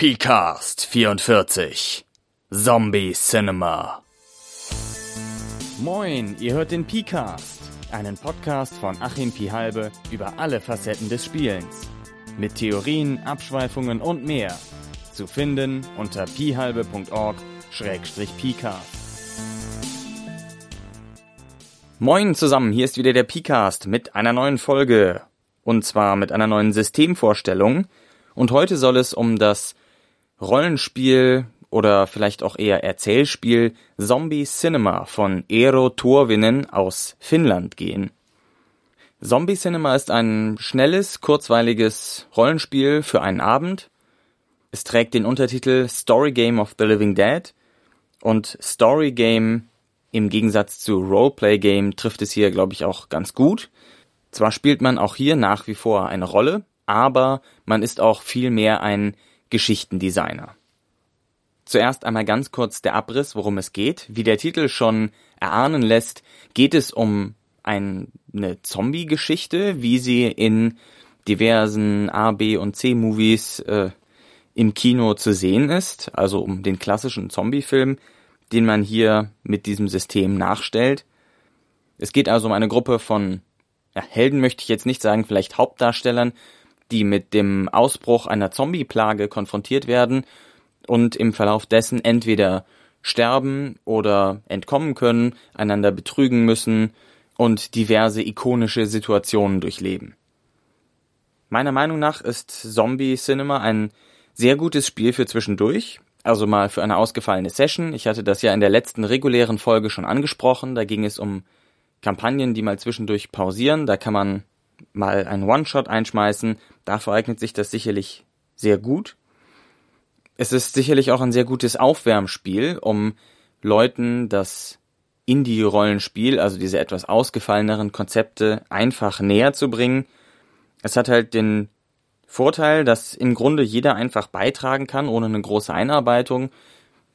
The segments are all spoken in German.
PCAST 44 Zombie Cinema Moin, ihr hört den PCAST, einen Podcast von Achim Pihalbe über alle Facetten des Spielens. Mit Theorien, Abschweifungen und mehr. Zu finden unter pihalbe.org-pcast. Moin zusammen, hier ist wieder der PCAST mit einer neuen Folge. Und zwar mit einer neuen Systemvorstellung. Und heute soll es um das Rollenspiel oder vielleicht auch eher Erzählspiel Zombie Cinema von Eero Tuovinen aus Finnland gehen. Zombie Cinema ist ein schnelles, kurzweiliges Rollenspiel für einen Abend. Es trägt den Untertitel Story Game of the Living Dead und Story Game im Gegensatz zu Roleplay Game trifft es hier, glaube ich, auch ganz gut. Zwar spielt man auch hier nach wie vor eine Rolle, aber man ist auch viel mehr ein Geschichtendesigner. Zuerst einmal ganz kurz der Abriss, worum es geht. Wie der Titel schon erahnen lässt, geht es um eine Zombie-Geschichte, wie sie in diversen A, B und C-Movies äh, im Kino zu sehen ist, also um den klassischen Zombie-Film, den man hier mit diesem System nachstellt. Es geht also um eine Gruppe von ja, Helden möchte ich jetzt nicht sagen, vielleicht Hauptdarstellern, die mit dem Ausbruch einer Zombie-Plage konfrontiert werden und im Verlauf dessen entweder sterben oder entkommen können, einander betrügen müssen und diverse ikonische Situationen durchleben. Meiner Meinung nach ist Zombie Cinema ein sehr gutes Spiel für zwischendurch, also mal für eine ausgefallene Session. Ich hatte das ja in der letzten regulären Folge schon angesprochen, da ging es um Kampagnen, die mal zwischendurch pausieren, da kann man mal einen One-Shot einschmeißen, dafür eignet sich das sicherlich sehr gut. Es ist sicherlich auch ein sehr gutes Aufwärmspiel, um Leuten das Indie-Rollenspiel, also diese etwas ausgefalleneren Konzepte, einfach näher zu bringen. Es hat halt den Vorteil, dass im Grunde jeder einfach beitragen kann, ohne eine große Einarbeitung.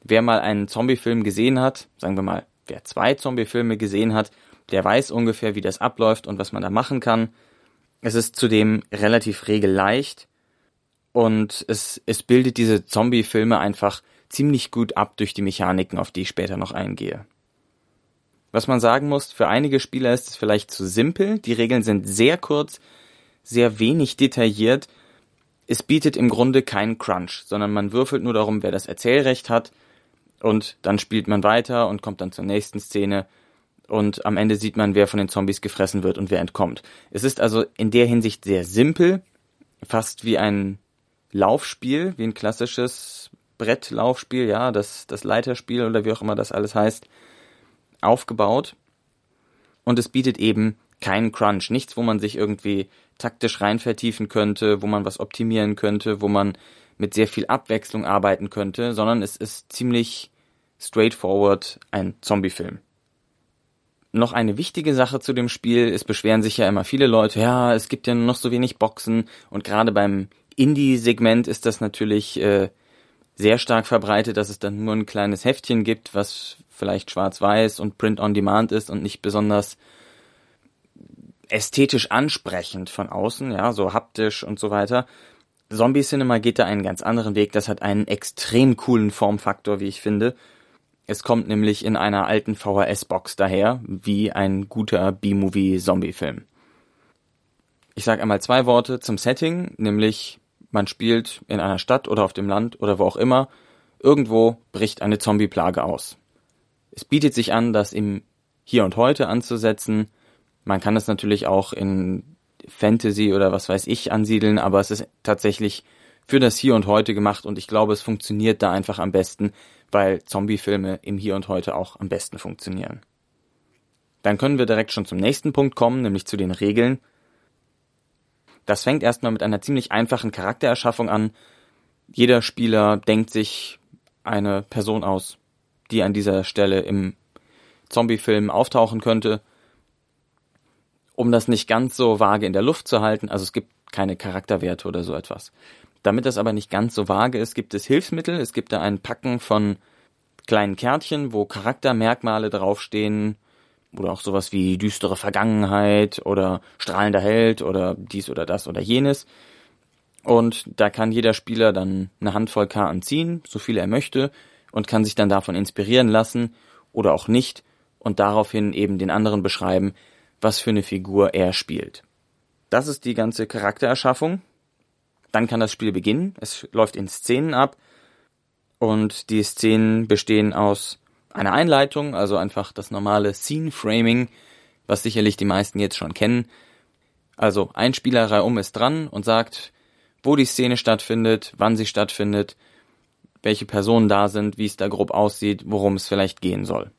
Wer mal einen Zombie-Film gesehen hat, sagen wir mal, wer zwei Zombie-Filme gesehen hat, der weiß ungefähr, wie das abläuft und was man da machen kann. Es ist zudem relativ regelleicht und es, es bildet diese Zombie-Filme einfach ziemlich gut ab durch die Mechaniken, auf die ich später noch eingehe. Was man sagen muss, für einige Spieler ist es vielleicht zu simpel, die Regeln sind sehr kurz, sehr wenig detailliert, es bietet im Grunde keinen Crunch, sondern man würfelt nur darum, wer das Erzählrecht hat, und dann spielt man weiter und kommt dann zur nächsten Szene und am Ende sieht man, wer von den Zombies gefressen wird und wer entkommt. Es ist also in der Hinsicht sehr simpel, fast wie ein Laufspiel, wie ein klassisches Brettlaufspiel, ja, das, das Leiterspiel oder wie auch immer das alles heißt, aufgebaut. Und es bietet eben keinen Crunch, nichts, wo man sich irgendwie taktisch rein vertiefen könnte, wo man was optimieren könnte, wo man mit sehr viel Abwechslung arbeiten könnte, sondern es ist ziemlich straightforward ein Zombie-Film. Noch eine wichtige Sache zu dem Spiel, es beschweren sich ja immer viele Leute, ja, es gibt ja noch so wenig Boxen und gerade beim Indie-Segment ist das natürlich äh, sehr stark verbreitet, dass es dann nur ein kleines Heftchen gibt, was vielleicht schwarz-weiß und Print-on-Demand ist und nicht besonders ästhetisch ansprechend von außen, ja, so haptisch und so weiter. Zombie Cinema geht da einen ganz anderen Weg. Das hat einen extrem coolen Formfaktor, wie ich finde. Es kommt nämlich in einer alten VHS-Box daher, wie ein guter B-Movie-Zombie-Film. Ich sage einmal zwei Worte zum Setting, nämlich man spielt in einer Stadt oder auf dem Land oder wo auch immer, irgendwo bricht eine Zombie-Plage aus. Es bietet sich an, das im Hier und Heute anzusetzen. Man kann es natürlich auch in Fantasy oder was weiß ich ansiedeln, aber es ist tatsächlich für das Hier und Heute gemacht und ich glaube, es funktioniert da einfach am besten, weil Zombie-Filme im Hier und Heute auch am besten funktionieren. Dann können wir direkt schon zum nächsten Punkt kommen, nämlich zu den Regeln. Das fängt erstmal mit einer ziemlich einfachen Charaktererschaffung an. Jeder Spieler denkt sich eine Person aus, die an dieser Stelle im Zombie-Film auftauchen könnte. Um das nicht ganz so vage in der Luft zu halten, also es gibt keine Charakterwerte oder so etwas. Damit das aber nicht ganz so vage ist, gibt es Hilfsmittel. Es gibt da ein Packen von kleinen Kärtchen, wo Charaktermerkmale draufstehen oder auch sowas wie düstere Vergangenheit oder strahlender Held oder dies oder das oder jenes. Und da kann jeder Spieler dann eine Handvoll Karten ziehen, so viele er möchte, und kann sich dann davon inspirieren lassen oder auch nicht und daraufhin eben den anderen beschreiben, was für eine Figur er spielt. Das ist die ganze Charaktererschaffung. Dann kann das Spiel beginnen. Es läuft in Szenen ab und die Szenen bestehen aus einer Einleitung, also einfach das normale Scene Framing, was sicherlich die meisten jetzt schon kennen. Also ein Spieler um ist dran und sagt, wo die Szene stattfindet, wann sie stattfindet, welche Personen da sind, wie es da grob aussieht, worum es vielleicht gehen soll.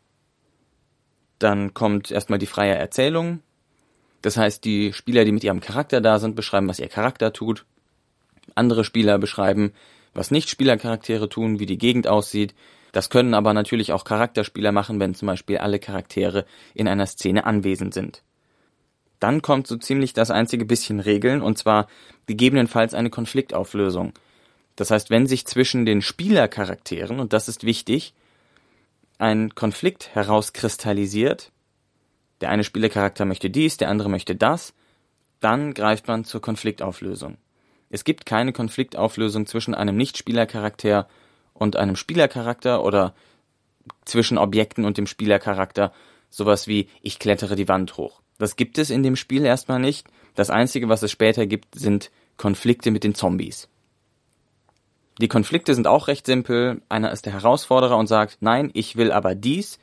Dann kommt erstmal die freie Erzählung. Das heißt, die Spieler, die mit ihrem Charakter da sind, beschreiben, was ihr Charakter tut. Andere Spieler beschreiben, was Nicht-Spielercharaktere tun, wie die Gegend aussieht. Das können aber natürlich auch Charakterspieler machen, wenn zum Beispiel alle Charaktere in einer Szene anwesend sind. Dann kommt so ziemlich das einzige bisschen Regeln, und zwar gegebenenfalls eine Konfliktauflösung. Das heißt, wenn sich zwischen den Spielercharakteren, und das ist wichtig, ein Konflikt herauskristallisiert, der eine Spielercharakter möchte dies, der andere möchte das, dann greift man zur Konfliktauflösung. Es gibt keine Konfliktauflösung zwischen einem Nichtspielercharakter und einem Spielercharakter oder zwischen Objekten und dem Spielercharakter sowas wie ich klettere die Wand hoch. Das gibt es in dem Spiel erstmal nicht. Das einzige, was es später gibt, sind Konflikte mit den Zombies. Die Konflikte sind auch recht simpel. Einer ist der Herausforderer und sagt, nein, ich will aber dies.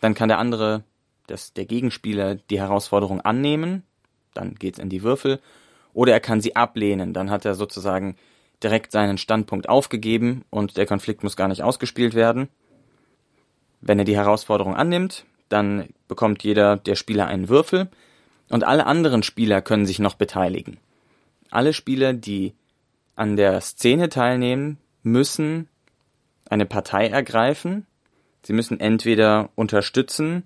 Dann kann der andere, das, der Gegenspieler, die Herausforderung annehmen. Dann geht's in die Würfel oder er kann sie ablehnen. Dann hat er sozusagen direkt seinen Standpunkt aufgegeben und der Konflikt muss gar nicht ausgespielt werden. Wenn er die Herausforderung annimmt, dann bekommt jeder der Spieler einen Würfel und alle anderen Spieler können sich noch beteiligen. Alle Spieler, die an der Szene teilnehmen, müssen eine Partei ergreifen. Sie müssen entweder unterstützen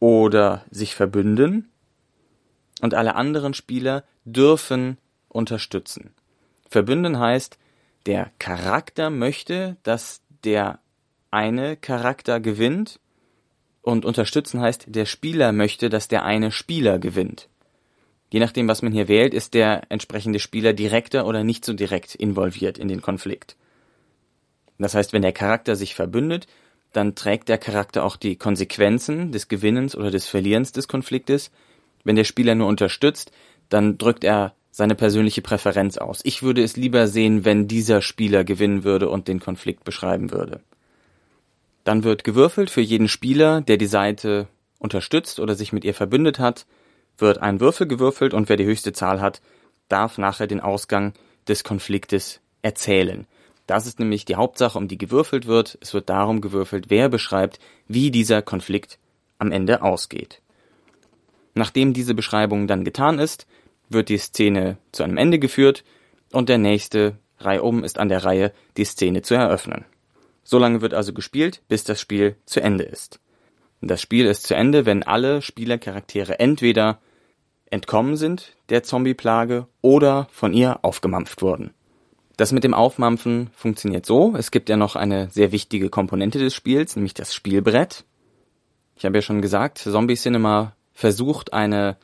oder sich verbünden und alle anderen Spieler dürfen unterstützen. Verbünden heißt, der Charakter möchte, dass der eine Charakter gewinnt und unterstützen heißt, der Spieler möchte, dass der eine Spieler gewinnt. Je nachdem, was man hier wählt, ist der entsprechende Spieler direkter oder nicht so direkt involviert in den Konflikt. Das heißt, wenn der Charakter sich verbündet, dann trägt der Charakter auch die Konsequenzen des Gewinnens oder des Verlierens des Konfliktes, wenn der Spieler nur unterstützt, dann drückt er seine persönliche Präferenz aus. Ich würde es lieber sehen, wenn dieser Spieler gewinnen würde und den Konflikt beschreiben würde. Dann wird gewürfelt für jeden Spieler, der die Seite unterstützt oder sich mit ihr verbündet hat, wird ein Würfel gewürfelt und wer die höchste Zahl hat, darf nachher den Ausgang des Konfliktes erzählen. Das ist nämlich die Hauptsache, um die gewürfelt wird. Es wird darum gewürfelt, wer beschreibt, wie dieser Konflikt am Ende ausgeht. Nachdem diese Beschreibung dann getan ist, wird die Szene zu einem Ende geführt und der nächste reihum ist an der Reihe, die Szene zu eröffnen. So lange wird also gespielt, bis das Spiel zu Ende ist. Das Spiel ist zu Ende, wenn alle Spielercharaktere entweder entkommen sind der Zombie-Plage oder von ihr aufgemampft wurden. Das mit dem Aufmampfen funktioniert so. Es gibt ja noch eine sehr wichtige Komponente des Spiels, nämlich das Spielbrett. Ich habe ja schon gesagt, Zombie Cinema versucht, eine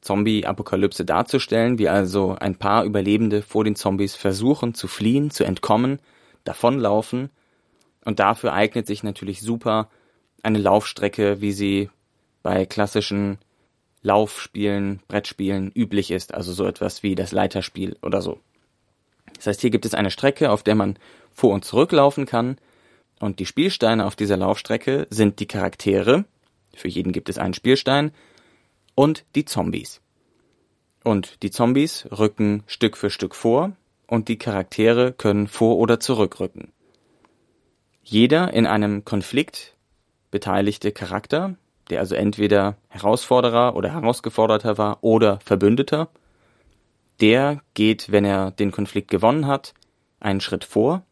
Zombie-Apokalypse darzustellen, wie also ein paar Überlebende vor den Zombies versuchen zu fliehen, zu entkommen, davonlaufen. Und dafür eignet sich natürlich super eine Laufstrecke, wie sie bei klassischen Laufspielen, Brettspielen üblich ist, also so etwas wie das Leiterspiel oder so. Das heißt, hier gibt es eine Strecke, auf der man vor und zurück laufen kann, und die Spielsteine auf dieser Laufstrecke sind die Charaktere, für jeden gibt es einen Spielstein, und die Zombies. Und die Zombies rücken Stück für Stück vor und die Charaktere können vor oder zurückrücken. Jeder in einem Konflikt beteiligte Charakter, der also entweder Herausforderer oder Herausgeforderter war oder Verbündeter, der geht, wenn er den Konflikt gewonnen hat, einen Schritt vor,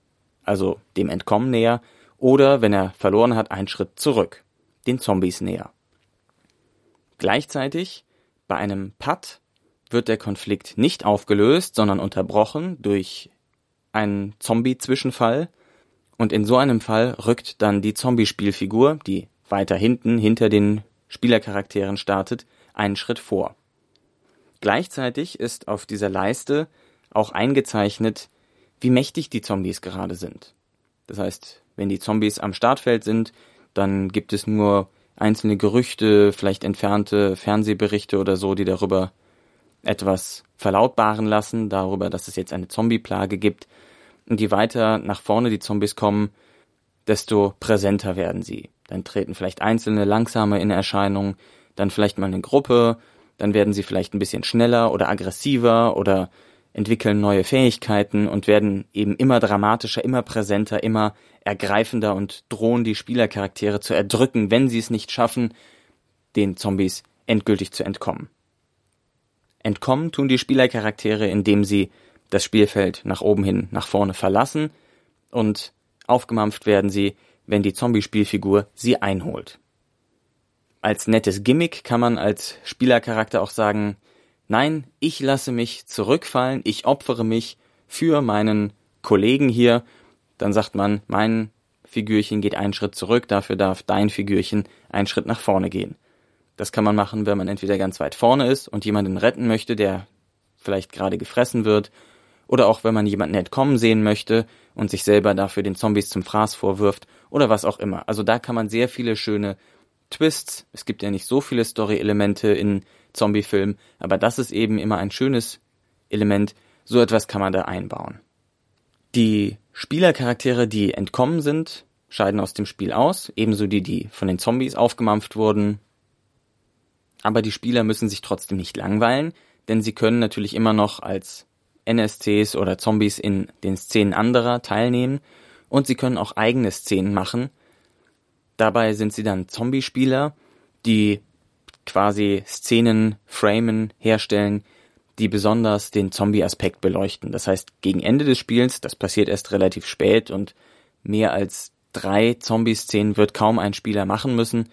also dem Entkommen näher, oder wenn er verloren hat, einen Schritt zurück, den Zombies näher. Gleichzeitig bei einem Putt wird der Konflikt nicht aufgelöst, sondern unterbrochen durch einen Zombie-Zwischenfall. Und in so einem Fall rückt dann die Zombie-Spielfigur, die weiter hinten hinter den Spielercharakteren startet, einen Schritt vor. Gleichzeitig ist auf dieser Leiste auch eingezeichnet, wie mächtig die Zombies gerade sind. Das heißt, wenn die Zombies am Startfeld sind, dann gibt es nur einzelne Gerüchte, vielleicht entfernte Fernsehberichte oder so, die darüber etwas verlautbaren lassen, darüber, dass es jetzt eine Zombie-Plage gibt. Und je weiter nach vorne die Zombies kommen, desto präsenter werden sie. Dann treten vielleicht Einzelne langsamer in Erscheinung, dann vielleicht mal eine Gruppe, dann werden sie vielleicht ein bisschen schneller oder aggressiver oder entwickeln neue Fähigkeiten und werden eben immer dramatischer, immer präsenter, immer ergreifender und drohen die Spielercharaktere zu erdrücken, wenn sie es nicht schaffen, den Zombies endgültig zu entkommen. Entkommen tun die Spielercharaktere, indem sie das Spielfeld nach oben hin nach vorne verlassen und aufgemampft werden sie, wenn die Zombie-Spielfigur sie einholt. Als nettes Gimmick kann man als Spielercharakter auch sagen, Nein, ich lasse mich zurückfallen, ich opfere mich für meinen Kollegen hier. Dann sagt man, mein Figürchen geht einen Schritt zurück, dafür darf dein Figürchen einen Schritt nach vorne gehen. Das kann man machen, wenn man entweder ganz weit vorne ist und jemanden retten möchte, der vielleicht gerade gefressen wird, oder auch wenn man jemanden entkommen sehen möchte und sich selber dafür den Zombies zum Fraß vorwirft oder was auch immer. Also da kann man sehr viele schöne Twists, es gibt ja nicht so viele Story-Elemente in Zombie-Film, aber das ist eben immer ein schönes Element, so etwas kann man da einbauen. Die Spielercharaktere, die entkommen sind, scheiden aus dem Spiel aus, ebenso die, die von den Zombies aufgemampft wurden. Aber die Spieler müssen sich trotzdem nicht langweilen, denn sie können natürlich immer noch als NSCs oder Zombies in den Szenen anderer teilnehmen und sie können auch eigene Szenen machen. Dabei sind sie dann Zombie-Spieler, die quasi Szenen, Framen herstellen, die besonders den Zombie-Aspekt beleuchten. Das heißt, gegen Ende des Spiels, das passiert erst relativ spät und mehr als drei Zombie-Szenen wird kaum ein Spieler machen müssen.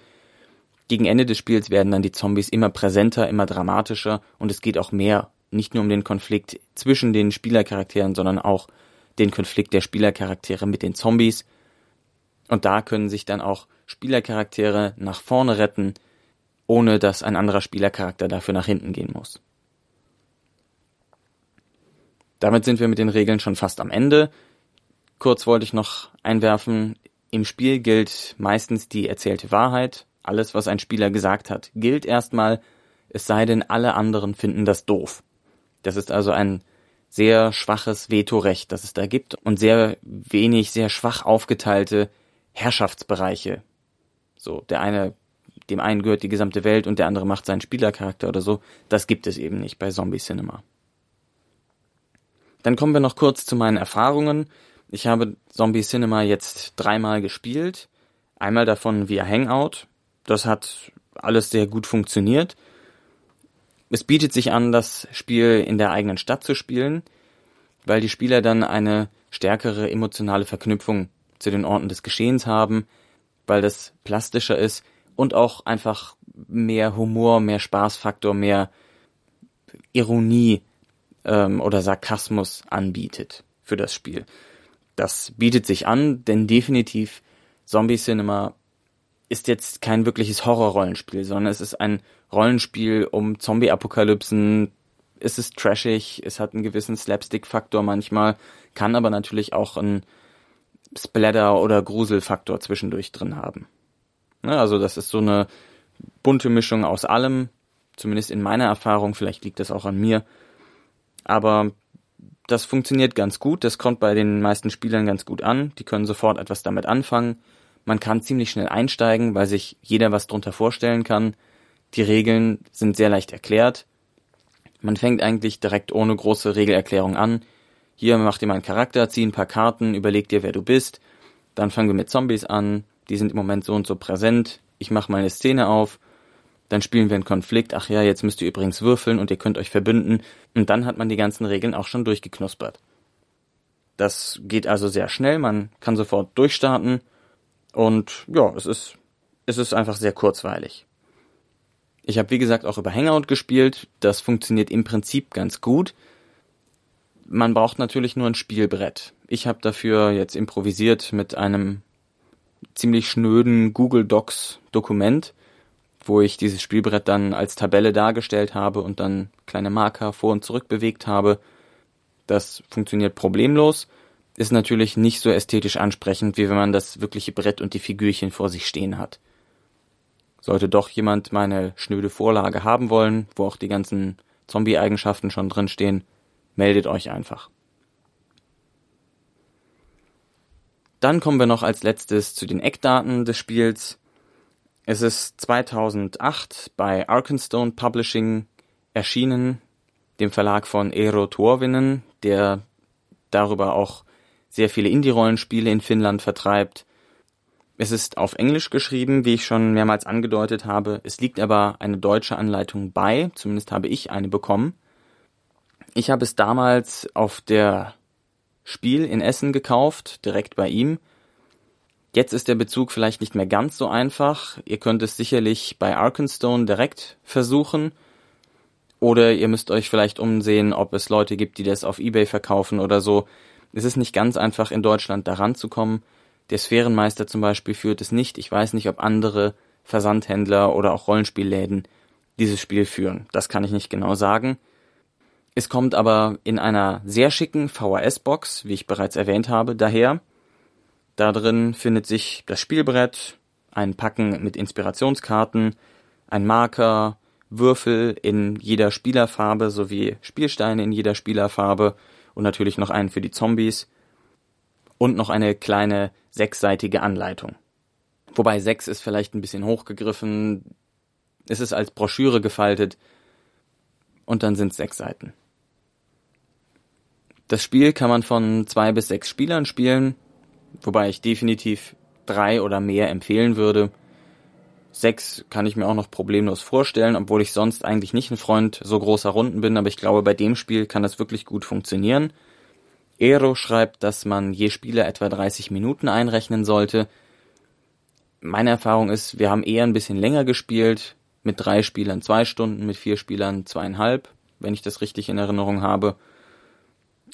Gegen Ende des Spiels werden dann die Zombies immer präsenter, immer dramatischer und es geht auch mehr, nicht nur um den Konflikt zwischen den Spielercharakteren, sondern auch den Konflikt der Spielercharaktere mit den Zombies. Und da können sich dann auch Spielercharaktere nach vorne retten, ohne dass ein anderer Spielercharakter dafür nach hinten gehen muss. Damit sind wir mit den Regeln schon fast am Ende. Kurz wollte ich noch einwerfen, im Spiel gilt meistens die erzählte Wahrheit. Alles, was ein Spieler gesagt hat, gilt erstmal, es sei denn, alle anderen finden das doof. Das ist also ein sehr schwaches Vetorecht, das es da gibt und sehr wenig, sehr schwach aufgeteilte Herrschaftsbereiche. So, der eine dem einen gehört die gesamte Welt und der andere macht seinen Spielercharakter oder so. Das gibt es eben nicht bei Zombie Cinema. Dann kommen wir noch kurz zu meinen Erfahrungen. Ich habe Zombie Cinema jetzt dreimal gespielt. Einmal davon via Hangout. Das hat alles sehr gut funktioniert. Es bietet sich an, das Spiel in der eigenen Stadt zu spielen, weil die Spieler dann eine stärkere emotionale Verknüpfung zu den Orten des Geschehens haben, weil das plastischer ist und auch einfach mehr Humor, mehr Spaßfaktor, mehr Ironie ähm, oder Sarkasmus anbietet für das Spiel. Das bietet sich an, denn definitiv Zombie Cinema ist jetzt kein wirkliches Horrorrollenspiel, sondern es ist ein Rollenspiel um Zombie-Apokalypsen. Es ist trashig, es hat einen gewissen Slapstick-Faktor manchmal, kann aber natürlich auch einen Splatter- oder Gruselfaktor zwischendurch drin haben. Ne, also das ist so eine bunte Mischung aus allem, zumindest in meiner Erfahrung, vielleicht liegt das auch an mir. Aber das funktioniert ganz gut, das kommt bei den meisten Spielern ganz gut an, die können sofort etwas damit anfangen. Man kann ziemlich schnell einsteigen, weil sich jeder was drunter vorstellen kann. Die Regeln sind sehr leicht erklärt. Man fängt eigentlich direkt ohne große Regelerklärung an. Hier macht ihr mal einen Charakter, zieh ein paar Karten, überleg dir, wer du bist. Dann fangen wir mit Zombies an die sind im Moment so und so präsent, ich mache meine Szene auf, dann spielen wir einen Konflikt, ach ja, jetzt müsst ihr übrigens würfeln und ihr könnt euch verbünden und dann hat man die ganzen Regeln auch schon durchgeknuspert. Das geht also sehr schnell, man kann sofort durchstarten und ja, es ist, es ist einfach sehr kurzweilig. Ich habe wie gesagt auch über Hangout gespielt, das funktioniert im Prinzip ganz gut. Man braucht natürlich nur ein Spielbrett. Ich habe dafür jetzt improvisiert mit einem ziemlich schnöden Google Docs Dokument, wo ich dieses Spielbrett dann als Tabelle dargestellt habe und dann kleine Marker vor und zurück bewegt habe. Das funktioniert problemlos, ist natürlich nicht so ästhetisch ansprechend, wie wenn man das wirkliche Brett und die Figürchen vor sich stehen hat. Sollte doch jemand meine schnöde Vorlage haben wollen, wo auch die ganzen Zombie-Eigenschaften schon drin stehen, meldet euch einfach. Dann kommen wir noch als letztes zu den Eckdaten des Spiels. Es ist 2008 bei Arkenstone Publishing erschienen, dem Verlag von Eero Tuovinen, der darüber auch sehr viele Indie-Rollenspiele in Finnland vertreibt. Es ist auf Englisch geschrieben, wie ich schon mehrmals angedeutet habe. Es liegt aber eine deutsche Anleitung bei, zumindest habe ich eine bekommen. Ich habe es damals auf der Spiel in Essen gekauft, direkt bei ihm. Jetzt ist der Bezug vielleicht nicht mehr ganz so einfach. Ihr könnt es sicherlich bei Arkenstone direkt versuchen. Oder ihr müsst euch vielleicht umsehen, ob es Leute gibt, die das auf Ebay verkaufen oder so. Es ist nicht ganz einfach in Deutschland daran zu kommen. Der Sphärenmeister zum Beispiel führt es nicht. Ich weiß nicht, ob andere Versandhändler oder auch Rollenspielläden dieses Spiel führen. Das kann ich nicht genau sagen. Es kommt aber in einer sehr schicken VHS-Box, wie ich bereits erwähnt habe, daher. Da drin findet sich das Spielbrett, ein Packen mit Inspirationskarten, ein Marker, Würfel in jeder Spielerfarbe sowie Spielsteine in jeder Spielerfarbe und natürlich noch einen für die Zombies und noch eine kleine sechsseitige Anleitung. Wobei sechs ist vielleicht ein bisschen hochgegriffen. Es ist als Broschüre gefaltet und dann sind es sechs Seiten. Das Spiel kann man von zwei bis sechs Spielern spielen, wobei ich definitiv drei oder mehr empfehlen würde. Sechs kann ich mir auch noch problemlos vorstellen, obwohl ich sonst eigentlich nicht ein Freund so großer Runden bin, aber ich glaube, bei dem Spiel kann das wirklich gut funktionieren. Ero schreibt, dass man je Spieler etwa 30 Minuten einrechnen sollte. Meine Erfahrung ist, wir haben eher ein bisschen länger gespielt, mit drei Spielern zwei Stunden, mit vier Spielern zweieinhalb, wenn ich das richtig in Erinnerung habe.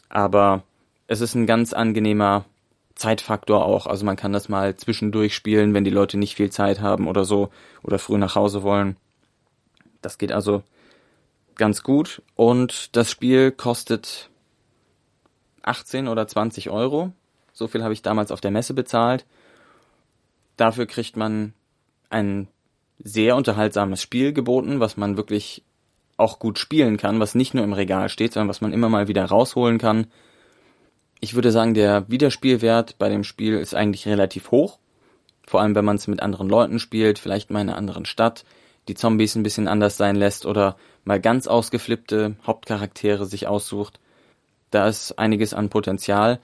Aber es ist ein ganz angenehmer Zeitfaktor auch. Also man kann das mal zwischendurch spielen, wenn die Leute nicht viel Zeit haben oder so oder früh nach Hause wollen. Das geht also ganz gut. Und das Spiel kostet 18 oder 20 Euro. So viel habe ich damals auf der Messe bezahlt. Dafür kriegt man ein sehr unterhaltsames Spiel geboten, was man wirklich auch gut spielen kann, was nicht nur im Regal steht, sondern was man immer mal wieder rausholen kann. Ich würde sagen, der Wiederspielwert bei dem Spiel ist eigentlich relativ hoch. Vor allem, wenn man es mit anderen Leuten spielt, vielleicht mal in einer anderen Stadt, die Zombies ein bisschen anders sein lässt oder mal ganz ausgeflippte Hauptcharaktere sich aussucht. Da ist einiges an Potenzial,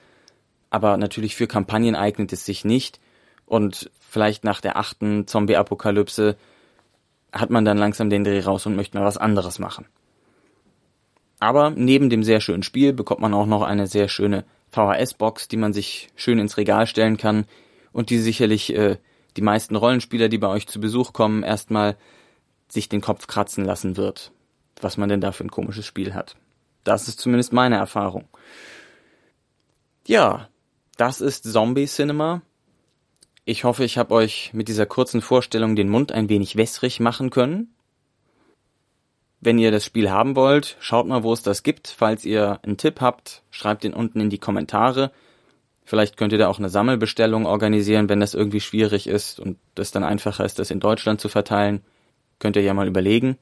aber natürlich für Kampagnen eignet es sich nicht. Und vielleicht nach der achten Zombie-Apokalypse hat man dann langsam den Dreh raus und möchte mal was anderes machen. Aber neben dem sehr schönen Spiel bekommt man auch noch eine sehr schöne VHS-Box, die man sich schön ins Regal stellen kann und die sicherlich äh, die meisten Rollenspieler, die bei euch zu Besuch kommen, erstmal sich den Kopf kratzen lassen wird, was man denn da für ein komisches Spiel hat. Das ist zumindest meine Erfahrung. Ja, das ist Zombie Cinema. Ich hoffe, ich habe euch mit dieser kurzen Vorstellung den Mund ein wenig wässrig machen können. Wenn ihr das Spiel haben wollt, schaut mal, wo es das gibt. Falls ihr einen Tipp habt, schreibt den unten in die Kommentare. Vielleicht könnt ihr da auch eine Sammelbestellung organisieren, wenn das irgendwie schwierig ist und das dann einfacher ist, das in Deutschland zu verteilen. Könnt ihr ja mal überlegen.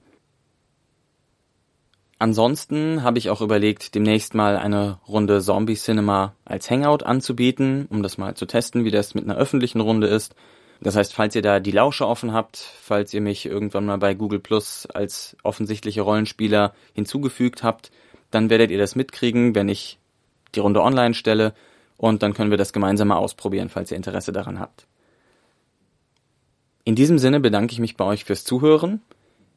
Ansonsten habe ich auch überlegt, demnächst mal eine Runde Zombie Cinema als Hangout anzubieten, um das mal zu testen, wie das mit einer öffentlichen Runde ist. Das heißt, falls ihr da die Lausche offen habt, falls ihr mich irgendwann mal bei Google Plus als offensichtliche Rollenspieler hinzugefügt habt, dann werdet ihr das mitkriegen, wenn ich die Runde online stelle und dann können wir das gemeinsam mal ausprobieren, falls ihr Interesse daran habt. In diesem Sinne bedanke ich mich bei euch fürs Zuhören.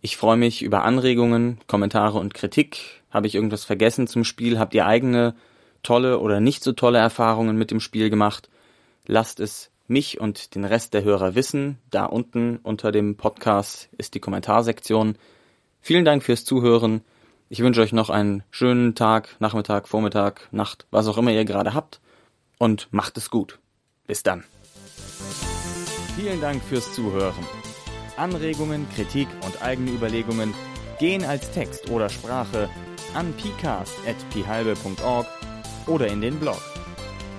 Ich freue mich über Anregungen, Kommentare und Kritik. Habe ich irgendwas vergessen zum Spiel? Habt ihr eigene tolle oder nicht so tolle Erfahrungen mit dem Spiel gemacht? Lasst es mich und den Rest der Hörer wissen. Da unten unter dem Podcast ist die Kommentarsektion. Vielen Dank fürs Zuhören. Ich wünsche euch noch einen schönen Tag, Nachmittag, Vormittag, Nacht, was auch immer ihr gerade habt. Und macht es gut. Bis dann. Vielen Dank fürs Zuhören. Anregungen, Kritik und eigene Überlegungen gehen als Text oder Sprache an pcast.phalbe.org oder in den Blog.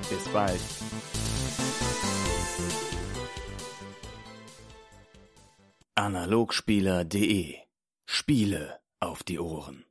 Bis bald. Analogspieler.de Spiele auf die Ohren.